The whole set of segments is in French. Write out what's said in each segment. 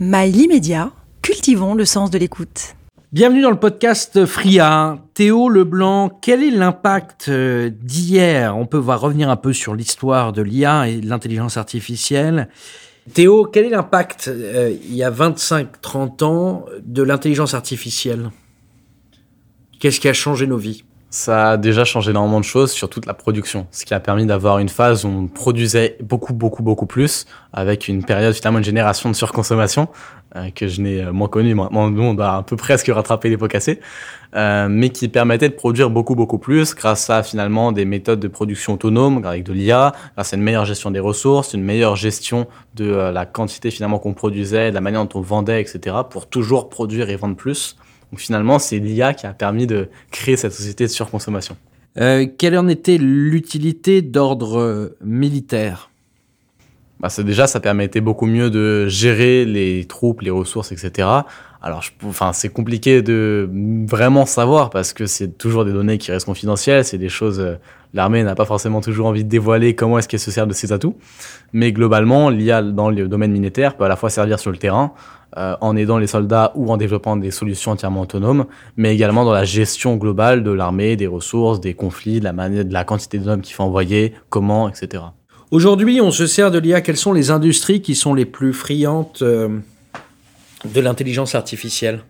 Mail immédiat, cultivons le sens de l'écoute. Bienvenue dans le podcast FRIA. Théo Leblanc, quel est l'impact euh, d'hier? On peut revenir un peu sur l'histoire de l'IA et de l'intelligence artificielle. Théo, quel est l'impact euh, il y a 25-30 ans de l'intelligence artificielle? Qu'est-ce qui a changé nos vies? Ça a déjà changé énormément de choses sur toute la production, ce qui a permis d'avoir une phase où on produisait beaucoup, beaucoup, beaucoup plus, avec une période, finalement, une génération de surconsommation, euh, que je n'ai moins connue. Maintenant, nous, on doit un peu presque rattraper les pots cassés, euh, mais qui permettait de produire beaucoup, beaucoup plus grâce à, finalement, des méthodes de production autonomes, avec de l'IA, grâce à une meilleure gestion des ressources, une meilleure gestion de euh, la quantité, finalement, qu'on produisait, de la manière dont on vendait, etc., pour toujours produire et vendre plus. Donc finalement, c'est l'IA qui a permis de créer cette société de surconsommation. Euh, quelle en était l'utilité d'ordre euh, militaire? Bah déjà, ça permettait beaucoup mieux de gérer les troupes, les ressources, etc. Alors, je, enfin, c'est compliqué de vraiment savoir parce que c'est toujours des données qui restent confidentielles, c'est des choses. L'armée n'a pas forcément toujours envie de dévoiler comment est-ce qu'elle se sert de ses atouts, mais globalement, l'IA dans le domaine militaire peut à la fois servir sur le terrain, euh, en aidant les soldats ou en développant des solutions entièrement autonomes, mais également dans la gestion globale de l'armée, des ressources, des conflits, de la, manière, de la quantité d'hommes qu'il faut envoyer, comment, etc. Aujourd'hui, on se sert de l'IA. Quelles sont les industries qui sont les plus friandes euh, de l'intelligence artificielle?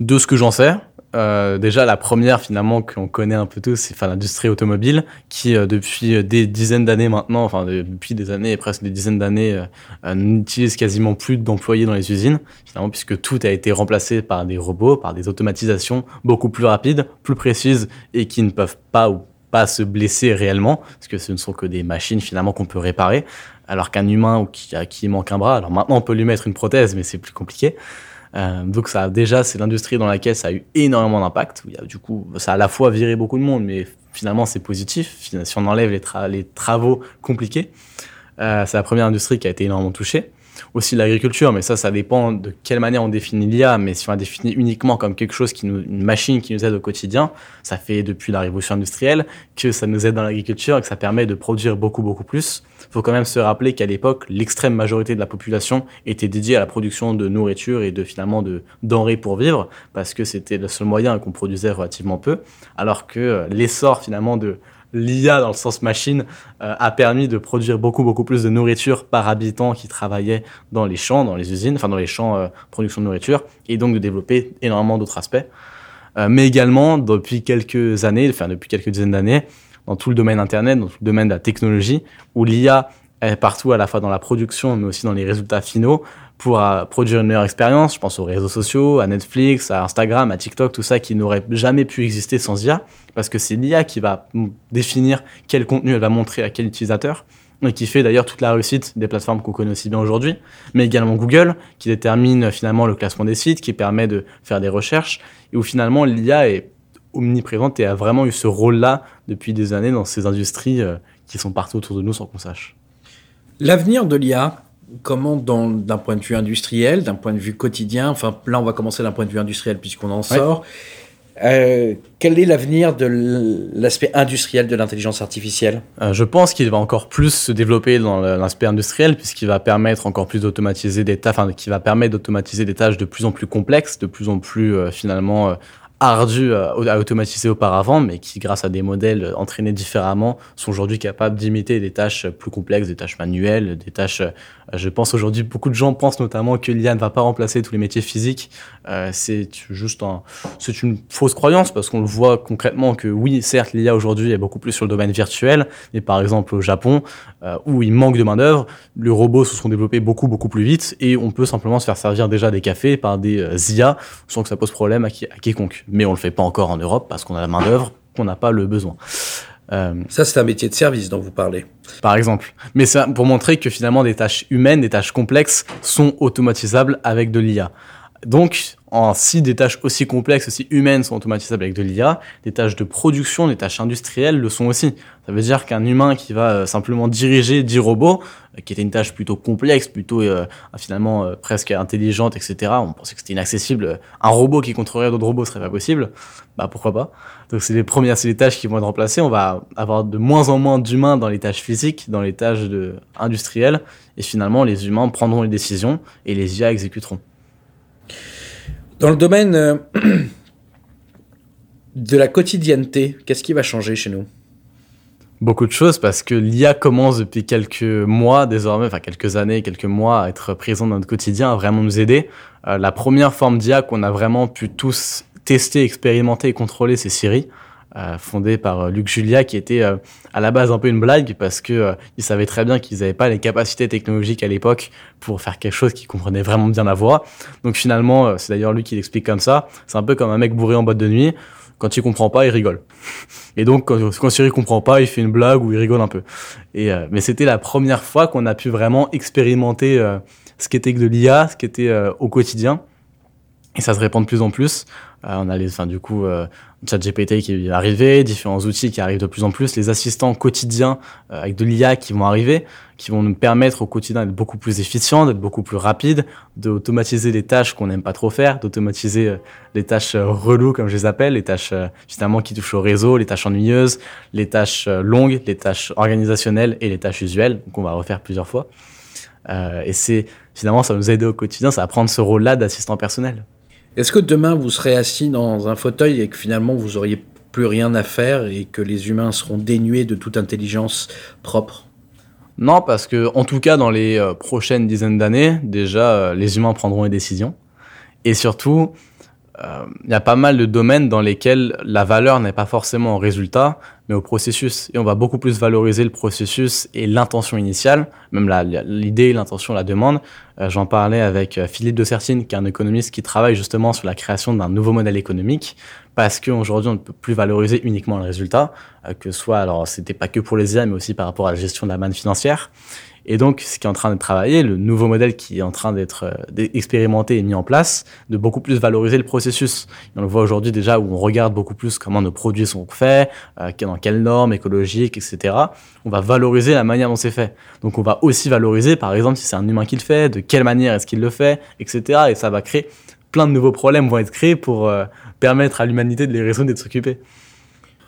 De ce que j'en sais, euh, déjà, la première, finalement, qu'on connaît un peu tous, c'est l'industrie automobile, qui, euh, depuis des dizaines d'années maintenant, enfin, depuis des années, presque des dizaines d'années, euh, n'utilise quasiment plus d'employés dans les usines, finalement, puisque tout a été remplacé par des robots, par des automatisations beaucoup plus rapides, plus précises, et qui ne peuvent pas ou pas se blesser réellement, parce que ce ne sont que des machines, finalement, qu'on peut réparer, alors qu'un humain ou qui, à qui manque un bras, alors maintenant, on peut lui mettre une prothèse, mais c'est plus compliqué. Euh, donc ça, déjà, c'est l'industrie dans laquelle ça a eu énormément d'impact. Du coup, ça a à la fois viré beaucoup de monde, mais finalement, c'est positif. Si on enlève les, travaux compliqués, euh, c'est la première industrie qui a été énormément touchée aussi l'agriculture, mais ça, ça dépend de quelle manière on définit l'IA. Mais si on la définit uniquement comme quelque chose qui nous, une machine qui nous aide au quotidien, ça fait depuis la révolution industrielle que ça nous aide dans l'agriculture et que ça permet de produire beaucoup, beaucoup plus. Il faut quand même se rappeler qu'à l'époque, l'extrême majorité de la population était dédiée à la production de nourriture et de finalement de denrées pour vivre, parce que c'était le seul moyen qu'on produisait relativement peu, alors que l'essor finalement de l'IA dans le sens machine euh, a permis de produire beaucoup beaucoup plus de nourriture par habitant qui travaillait dans les champs, dans les usines, enfin dans les champs euh, production de nourriture, et donc de développer énormément d'autres aspects. Euh, mais également depuis quelques années, enfin depuis quelques dizaines d'années, dans tout le domaine internet, dans tout le domaine de la technologie, où l'IA est partout à la fois dans la production mais aussi dans les résultats finaux, pour euh, produire une meilleure expérience. Je pense aux réseaux sociaux, à Netflix, à Instagram, à TikTok, tout ça qui n'aurait jamais pu exister sans IA, parce que c'est l'IA qui va définir quel contenu elle va montrer à quel utilisateur, et qui fait d'ailleurs toute la réussite des plateformes qu'on connaît aussi bien aujourd'hui, mais également Google, qui détermine finalement le classement des sites, qui permet de faire des recherches, et où finalement l'IA est omniprésente et a vraiment eu ce rôle-là depuis des années dans ces industries euh, qui sont partout autour de nous sans qu'on sache. L'avenir de l'IA, comment, d'un point de vue industriel, d'un point de vue quotidien, enfin là on va commencer d'un point de vue industriel puisqu'on en sort, euh, quel est l'avenir de l'aspect industriel de l'intelligence artificielle? Euh, Je pense qu'il va encore plus se développer dans l'aspect industriel puisqu'il va permettre encore plus d'automatiser des tâches, enfin, qui va permettre d'automatiser des tâches de plus en plus complexes, de plus en plus euh, finalement ardus à, automatiser auparavant, mais qui, grâce à des modèles entraînés différemment, sont aujourd'hui capables d'imiter des tâches plus complexes, des tâches manuelles, des tâches je pense aujourd'hui, beaucoup de gens pensent notamment que l'IA ne va pas remplacer tous les métiers physiques. Euh, c'est juste un, c'est une fausse croyance parce qu'on le voit concrètement que oui, certes, l'IA aujourd'hui est beaucoup plus sur le domaine virtuel, mais par exemple au Japon, euh, où il manque de main d'œuvre, les robots se sont développés beaucoup beaucoup plus vite et on peut simplement se faire servir déjà des cafés par des euh, IA sans que ça pose problème à, qui, à quiconque. Mais on le fait pas encore en Europe parce qu'on a la main d'œuvre qu'on n'a pas le besoin. Euh, ça, c'est un métier de service dont vous parlez. Par exemple. Mais c'est pour montrer que finalement, des tâches humaines, des tâches complexes sont automatisables avec de l'IA. Donc, si des tâches aussi complexes, aussi humaines sont automatisables avec de l'IA, des tâches de production, des tâches industrielles le sont aussi. Ça veut dire qu'un humain qui va euh, simplement diriger 10 robots, euh, qui était une tâche plutôt complexe, plutôt euh, finalement presque intelligente, etc. On pensait que c'était inaccessible. Un robot qui contrôlerait d'autres robots serait pas possible. Bah pourquoi pas Donc c'est les premières, c'est les tâches qui vont être remplacées. On va avoir de moins en moins d'humains dans les tâches physiques, dans les tâches industrielles, et finalement les humains prendront les décisions et les IA exécuteront. Dans le domaine euh, de la quotidienneté, qu'est-ce qui va changer chez nous? Beaucoup de choses parce que l'IA commence depuis quelques mois désormais, enfin quelques années, quelques mois à être présent dans notre quotidien, à vraiment nous aider. Euh, la première forme d'IA qu'on a vraiment pu tous tester, expérimenter et contrôler, c'est Siri. Euh, fondée par euh, Luc Julia, qui était euh, à la base un peu une blague parce que euh, il savait très bien qu'ils n'avaient pas les capacités technologiques à l'époque pour faire quelque chose qui comprenait vraiment bien la voix. Donc finalement, euh, c'est d'ailleurs lui qui l'explique comme ça. C'est un peu comme un mec bourré en boîte de nuit. Quand il comprend pas, il rigole. Et donc quand, quand Siri comprend pas, il fait une blague ou il rigole un peu. Et mais c'était la première fois qu'on a pu vraiment expérimenter ce qu'était de l'IA, ce qu'était au quotidien. Et ça se répand de plus en plus. On a les, enfin, du coup, ChatGPT qui est arrivé, différents outils qui arrivent de plus en plus, les assistants quotidiens euh, avec de l'IA qui vont arriver, qui vont nous permettre au quotidien d'être beaucoup plus efficients, d'être beaucoup plus rapides, d'automatiser les tâches qu'on n'aime pas trop faire, d'automatiser euh, les tâches euh, reloues, comme je les appelle, les tâches euh, finalement qui touchent au réseau, les tâches ennuyeuses, les tâches euh, longues, les tâches organisationnelles et les tâches usuelles, qu'on va refaire plusieurs fois. Euh, et c'est finalement, ça va nous aider au quotidien, ça va prendre ce rôle-là d'assistant personnel. Est-ce que demain vous serez assis dans un fauteuil et que finalement vous auriez plus rien à faire et que les humains seront dénués de toute intelligence propre? Non, parce que en tout cas, dans les euh, prochaines dizaines d'années, déjà, euh, les humains prendront les décisions. Et surtout, euh, il y a pas mal de domaines dans lesquels la valeur n'est pas forcément au résultat, au processus. Et on va beaucoup plus valoriser le processus et l'intention initiale, même l'idée, l'intention, la demande. Euh, J'en parlais avec euh, Philippe de Sertine, qui est un économiste qui travaille justement sur la création d'un nouveau modèle économique, parce qu'aujourd'hui, on ne peut plus valoriser uniquement le résultat, euh, que soit, alors c'était pas que pour les IA, mais aussi par rapport à la gestion de la manne financière. Et donc, ce qui est en train de travailler, le nouveau modèle qui est en train d'être euh, expérimenté et mis en place, de beaucoup plus valoriser le processus. On le voit aujourd'hui déjà où on regarde beaucoup plus comment nos produits sont faits, euh, dans quelles normes écologiques, etc. On va valoriser la manière dont c'est fait. Donc, on va aussi valoriser, par exemple, si c'est un humain qui le fait, de quelle manière est-ce qu'il le fait, etc. Et ça va créer plein de nouveaux problèmes vont être créés pour euh, permettre à l'humanité de les résoudre et de s'occuper.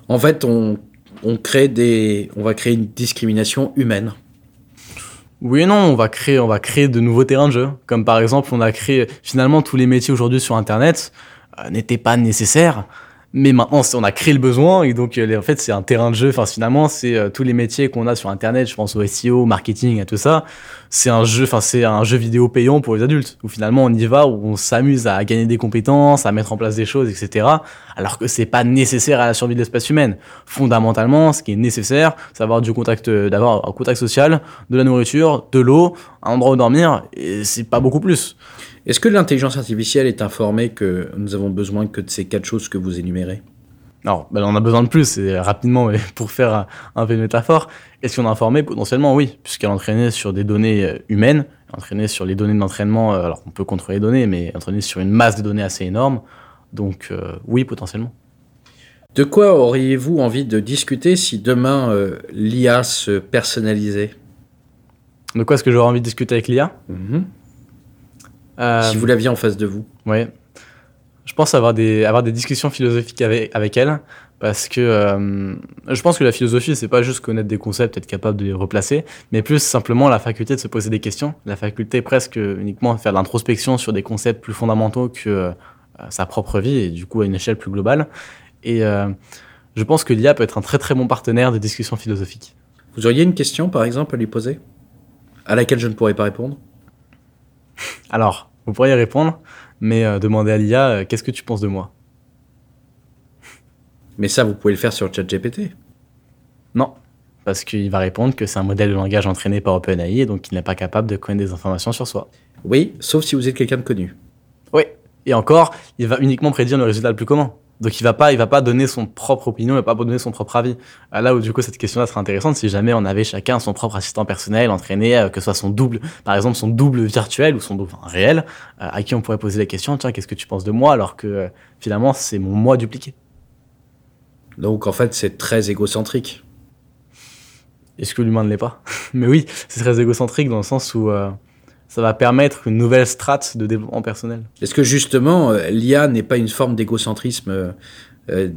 En fait, on, crée des, on va créer une discrimination humaine. Oui et non, on va créer, on va créer de nouveaux terrains de jeu. Comme par exemple, on a créé finalement tous les métiers aujourd'hui sur Internet euh, n'étaient pas nécessaires, mais maintenant on a créé le besoin et donc euh, en fait c'est un terrain de jeu. Enfin finalement c'est euh, tous les métiers qu'on a sur Internet. Je pense au SEO, marketing, à tout ça. C'est un jeu, enfin c'est un jeu vidéo payant pour les adultes où finalement on y va où on s'amuse à gagner des compétences, à mettre en place des choses, etc. Alors que c'est pas nécessaire à la survie de l'espèce humaine. Fondamentalement, ce qui est nécessaire, c'est avoir du contact, euh, d'avoir un contact social, de la nourriture, de l'eau, un endroit où dormir, et c'est pas beaucoup plus. Est-ce que l'intelligence artificielle est informée que nous avons besoin que de ces quatre choses que vous énumérez? Alors, ben, on a besoin de plus, et rapidement, pour faire un, peu de métaphore, est-ce qu'on est informé? Potentiellement, oui, puisqu'elle est entraînée sur des données euh, humaines, entraînée sur les données d'entraînement, euh, alors on peut contrôler les données, mais entraînée sur une masse de données assez énorme, donc euh, oui, potentiellement. De quoi auriez-vous envie de discuter si demain euh, l'IA se personnalisait? De quoi est-ce que j'aurais envie de discuter avec l'IA Mhm. Si vous l'aviez en face de vous. Ouais. Je pense avoir des, avoir des discussions philosophiques avec, avec elle, parce que euh, je pense que la philosophie, c'est pas juste connaître des concepts, être capable de les replacer, mais plus simplement la faculté de se poser des questions, la faculté presque uniquement de faire de l'introspection sur des concepts plus fondamentaux que euh, sa propre vie, et du coup à une échelle plus globale. Et euh, je pense que l'IA peut être un très très bon partenaire de discussions philosophiques. Vous auriez une question, par exemple, à lui poser? À laquelle je ne pourrais pas répondre? Alors, vous pourriez répondre, mais euh, demandez à l'IA, euh, qu'est-ce que tu penses de moi? Mais ça, vous pouvez le faire sur ChatGPT. Non, parce qu'il va répondre que c'est un modèle de langage entraîné par OpenAI et donc il n'est pas capable de connaître des informations sur soi. Oui, sauf si vous êtes quelqu'un de connu. Oui, et encore, il va uniquement prédire le résultat le plus commun. Donc il va pas, il va pas donner son propre opinion, il va pas donner son propre avis. Euh, Là où du coup cette question-là serait intéressante si jamais on avait chacun son propre assistant personnel entraîné, euh, que ce soit son double, par exemple son double virtuel ou son double enfin, réel, euh, à qui on pourrait poser la question, tiens, qu'est-ce que tu penses de moi alors que finalement c'est mon moi dupliqué? Donc en fait, c'est très égocentrique. Est-ce que l'humain ne l'est pas? Mais oui, c'est très égocentrique dans le sens où euh, ça va permettre une nouvelle strate de développement personnel. Est-ce que justement, euh, l'IA n'est pas une forme d'égocentrisme euh, euh,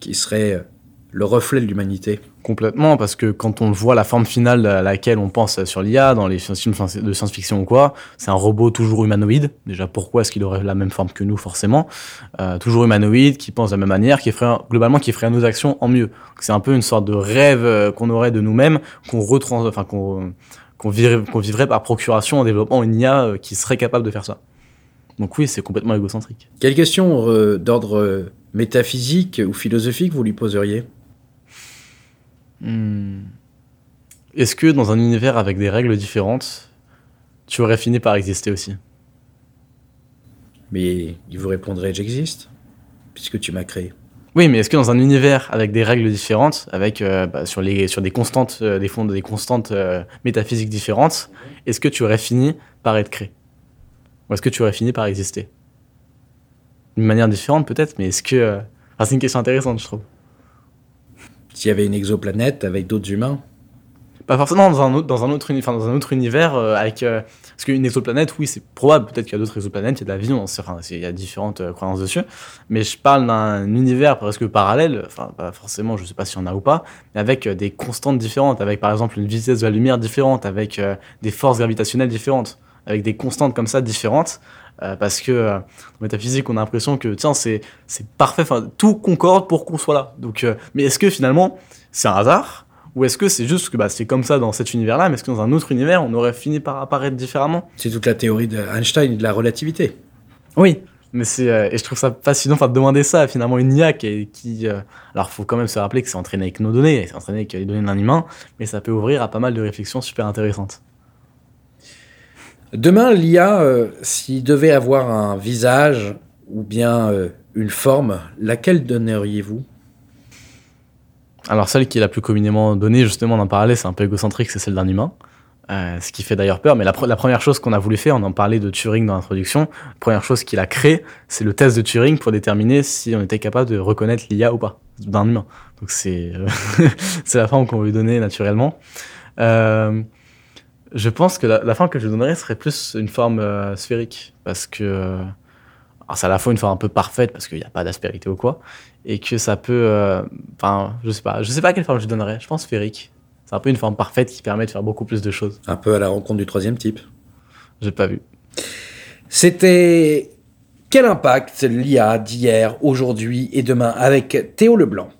qui serait le reflet de l'humanité? Complètement, parce que quand on voit la forme finale à laquelle on pense sur l'IA, dans les films de science-fiction ou quoi, c'est un robot toujours humanoïde. Déjà, pourquoi est-ce qu'il aurait la même forme que nous, forcément? Euh, Toujours humanoïde, qui pense de la même manière, qui ferait, globalement, qui ferait nos actions en mieux. C'est un peu une sorte de rêve qu'on aurait de nous-mêmes, qu'on retrans... enfin, qu'on qu'on vivrait, par procuration en développant une IA euh, qui serait capable de faire ça. Donc oui, c'est complètement égocentrique. Quelle question euh, d'ordre euh, métaphysique ou philosophique vous lui poseriez? Hmm. Est-ce que dans un univers avec des règles différentes, tu aurais fini par exister aussi? Mais il vous répondrait J'existe, puisque tu m'as créé. Oui, mais est-ce que dans un univers avec des règles différentes, avec euh, bah, sur des constantes, euh, des fonds, des constantes euh, métaphysiques différentes, est-ce que tu aurais fini par être créé? Ou est-ce que tu aurais fini par exister? D'une manière différente peut-être, mais est-ce que enfin, c'est une question intéressante, je trouve. S'il y avait une exoplanète avec d'autres humains, Pas forcément dans un autre, dans un autre, dans un autre univers euh, avec. euh, parce qu'une exoplanète, oui, c'est probable. Peut-être qu'il y a d'autres exoplanètes, il y a de la vie, on enfin, il y a différentes euh, croyances dessus. Mais je parle d'un univers presque parallèle, enfin, pas forcément, je sais pas s'il y en a ou pas, mais avec euh, des constantes différentes, avec par exemple une vitesse de la lumière différente, avec euh, des forces gravitationnelles différentes, avec des constantes comme ça différentes. parce que en métaphysique, on a l'impression que tiens, c'est parfait, tout concorde pour qu'on soit là. Donc, mais est-ce que finalement, c'est un hasard? Ou est-ce que c'est juste que bah, c'est comme ça dans cet univers-là, mais est-ce que dans un autre univers, on aurait fini par apparaître différemment? C'est toute la théorie d'Einstein et de la relativité. Oui. Mais c'est euh, et je trouve ça fascinant enfin de demander ça à finalement une IA qui, qui euh, alors faut quand même se rappeler que c'est entraîné avec nos données, c'est entraîné avec les données d'un humain, mais ça peut ouvrir à pas mal de réflexions super intéressantes. Demain, l'IA, euh, s'il devait avoir un visage ou bien euh, une forme, laquelle donneriez-vous? Alors celle qui est la plus communément donnée, justement, on en c'est un peu égocentrique, c'est celle d'un humain. Euh, ce qui fait d'ailleurs peur, mais la, pre- la première chose qu'on a voulu faire, on en parlait de Turing dans l'introduction, la première chose qu'il a créé, c'est le test de Turing pour déterminer si on était capable de reconnaître l'IA ou pas d'un humain. Donc c'est euh, c'est la forme qu'on veut lui donner naturellement. Euh, je pense que la, la forme que je donnerais serait plus une forme sphérique, parce que alors c'est à la fois une forme un peu parfaite parce qu'il n'y a pas d'aspérité ou quoi, et que ça peut, euh, enfin, je sais pas, je sais pas quelle forme je donnerais. Je pense sphérique. C'est un peu une forme parfaite qui permet de faire beaucoup plus de choses. Un peu à la rencontre du troisième type. J'ai pas vu. C'était quel impact l'IA d'hier, aujourd'hui et demain avec Théo Leblanc?